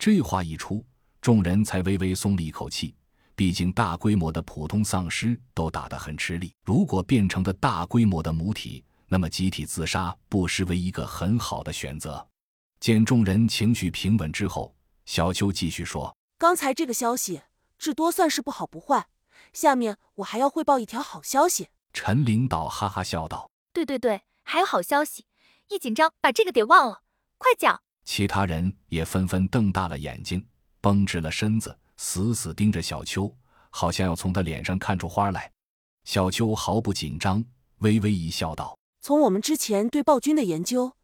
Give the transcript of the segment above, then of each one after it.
这话一出，众人才微微松了一口气。毕竟大规模的普通丧尸都打得很吃力，如果变成的大规模的母体，那么集体自杀不失为一个很好的选择。见众人情绪平稳之后，小秋继续说：“刚才这个消息，至多算是不好不坏。下面我还要汇报一条好消息。”陈领导哈哈笑道：“对对对，还有好消息！一紧张把这个给忘了，快讲！”其他人也纷纷瞪大了眼睛，绷直了身子。死死盯着小邱，好像要从他脸上看出花来。小邱毫不紧张，微微一笑，道：“从我们之前对暴君的研究，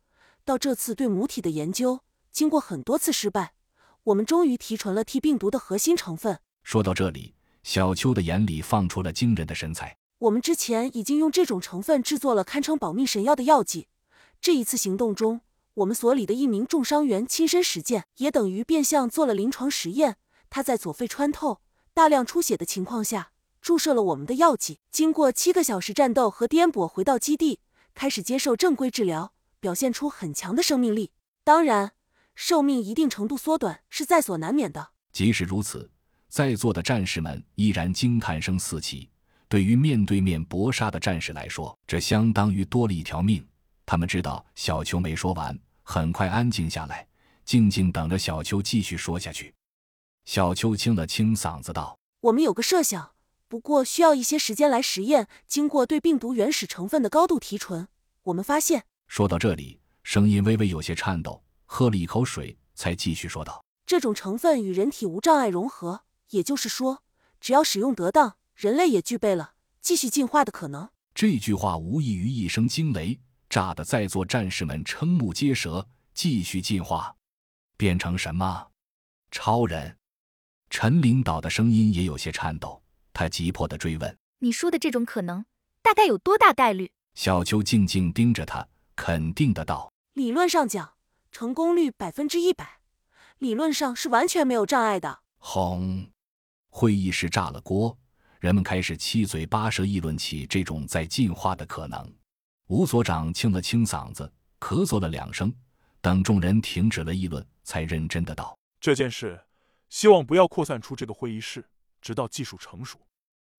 到这次对母体的研究，经过很多次失败，我们终于提纯了 T 病毒的核心成分。”说到这里，小邱的眼里放出了惊人的神采。我们之前已经用这种成分制作了堪称保命神药的药剂。这一次行动中，我们所里的一名重伤员亲身实践，也等于变相做了临床实验。他在左肺穿透、大量出血的情况下注射了我们的药剂，经过七个小时战斗和颠簸，回到基地开始接受正规治疗，表现出很强的生命力。当然，寿命一定程度缩短是在所难免的。即使如此，在座的战士们依然惊叹声四起。对于面对面搏杀的战士来说，这相当于多了一条命。他们知道小邱没说完，很快安静下来，静静等着小邱继续说下去。小邱清了清嗓子道：“我们有个设想，不过需要一些时间来实验。经过对病毒原始成分的高度提纯，我们发现……”说到这里，声音微微有些颤抖，喝了一口水，才继续说道：“这种成分与人体无障碍融合，也就是说，只要使用得当，人类也具备了继续进化的可能。”这句话无异于一声惊雷，炸得在座战士们瞠目结舌。继续进化，变成什么？超人？陈领导的声音也有些颤抖，他急迫地追问：“你说的这种可能，大概有多大概率？”小邱静静盯着他，肯定的道：“理论上讲，成功率百分之一百，理论上是完全没有障碍的。”轰！会议室炸了锅，人们开始七嘴八舌议论起这种在进化的可能。吴所长清了清嗓子，咳嗽了两声，等众人停止了议论，才认真的道：“这件事。”希望不要扩散出这个会议室，直到技术成熟，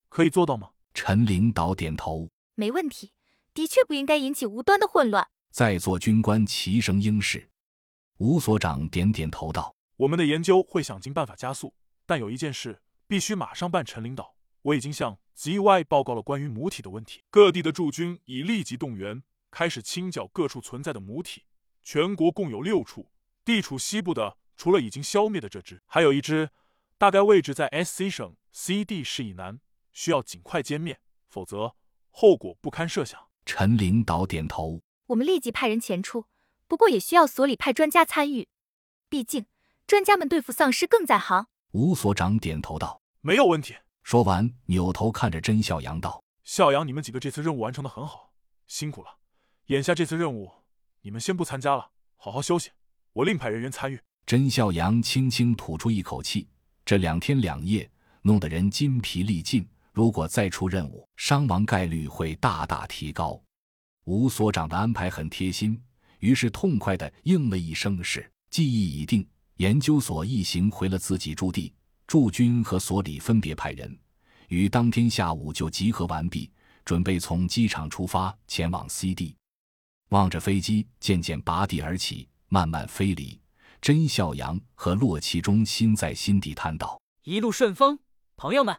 可以做到吗？陈领导点头，没问题。的确不应该引起无端的混乱。在座军官齐声应是。吴所长点点头道：“我们的研究会想尽办法加速，但有一件事必须马上办。陈领导，我已经向 ZY 报告了关于母体的问题，各地的驻军已立即动员，开始清剿各处存在的母体。全国共有六处，地处西部的。”除了已经消灭的这只，还有一只，大概位置在 S C 省 C D 市以南，需要尽快歼灭，否则后果不堪设想。陈领导点头，我们立即派人前出，不过也需要所里派专家参与，毕竟专家们对付丧尸更在行。吴所长点头道：“没有问题。”说完，扭头看着甄笑阳道：“笑阳，你们几个这次任务完成的很好，辛苦了。眼下这次任务，你们先不参加了，好好休息，我另派人员参与。”甄笑阳轻轻吐出一口气，这两天两夜弄得人筋疲力尽，如果再出任务，伤亡概率会大大提高。吴所长的安排很贴心，于是痛快地应了一声“是”，记忆已定。研究所一行回了自己驻地，驻军和所里分别派人，于当天下午就集合完毕，准备从机场出发前往 C 地。望着飞机渐渐拔地而起，慢慢飞离。甄孝阳和洛奇中心在心底叹道：“一路顺风，朋友们，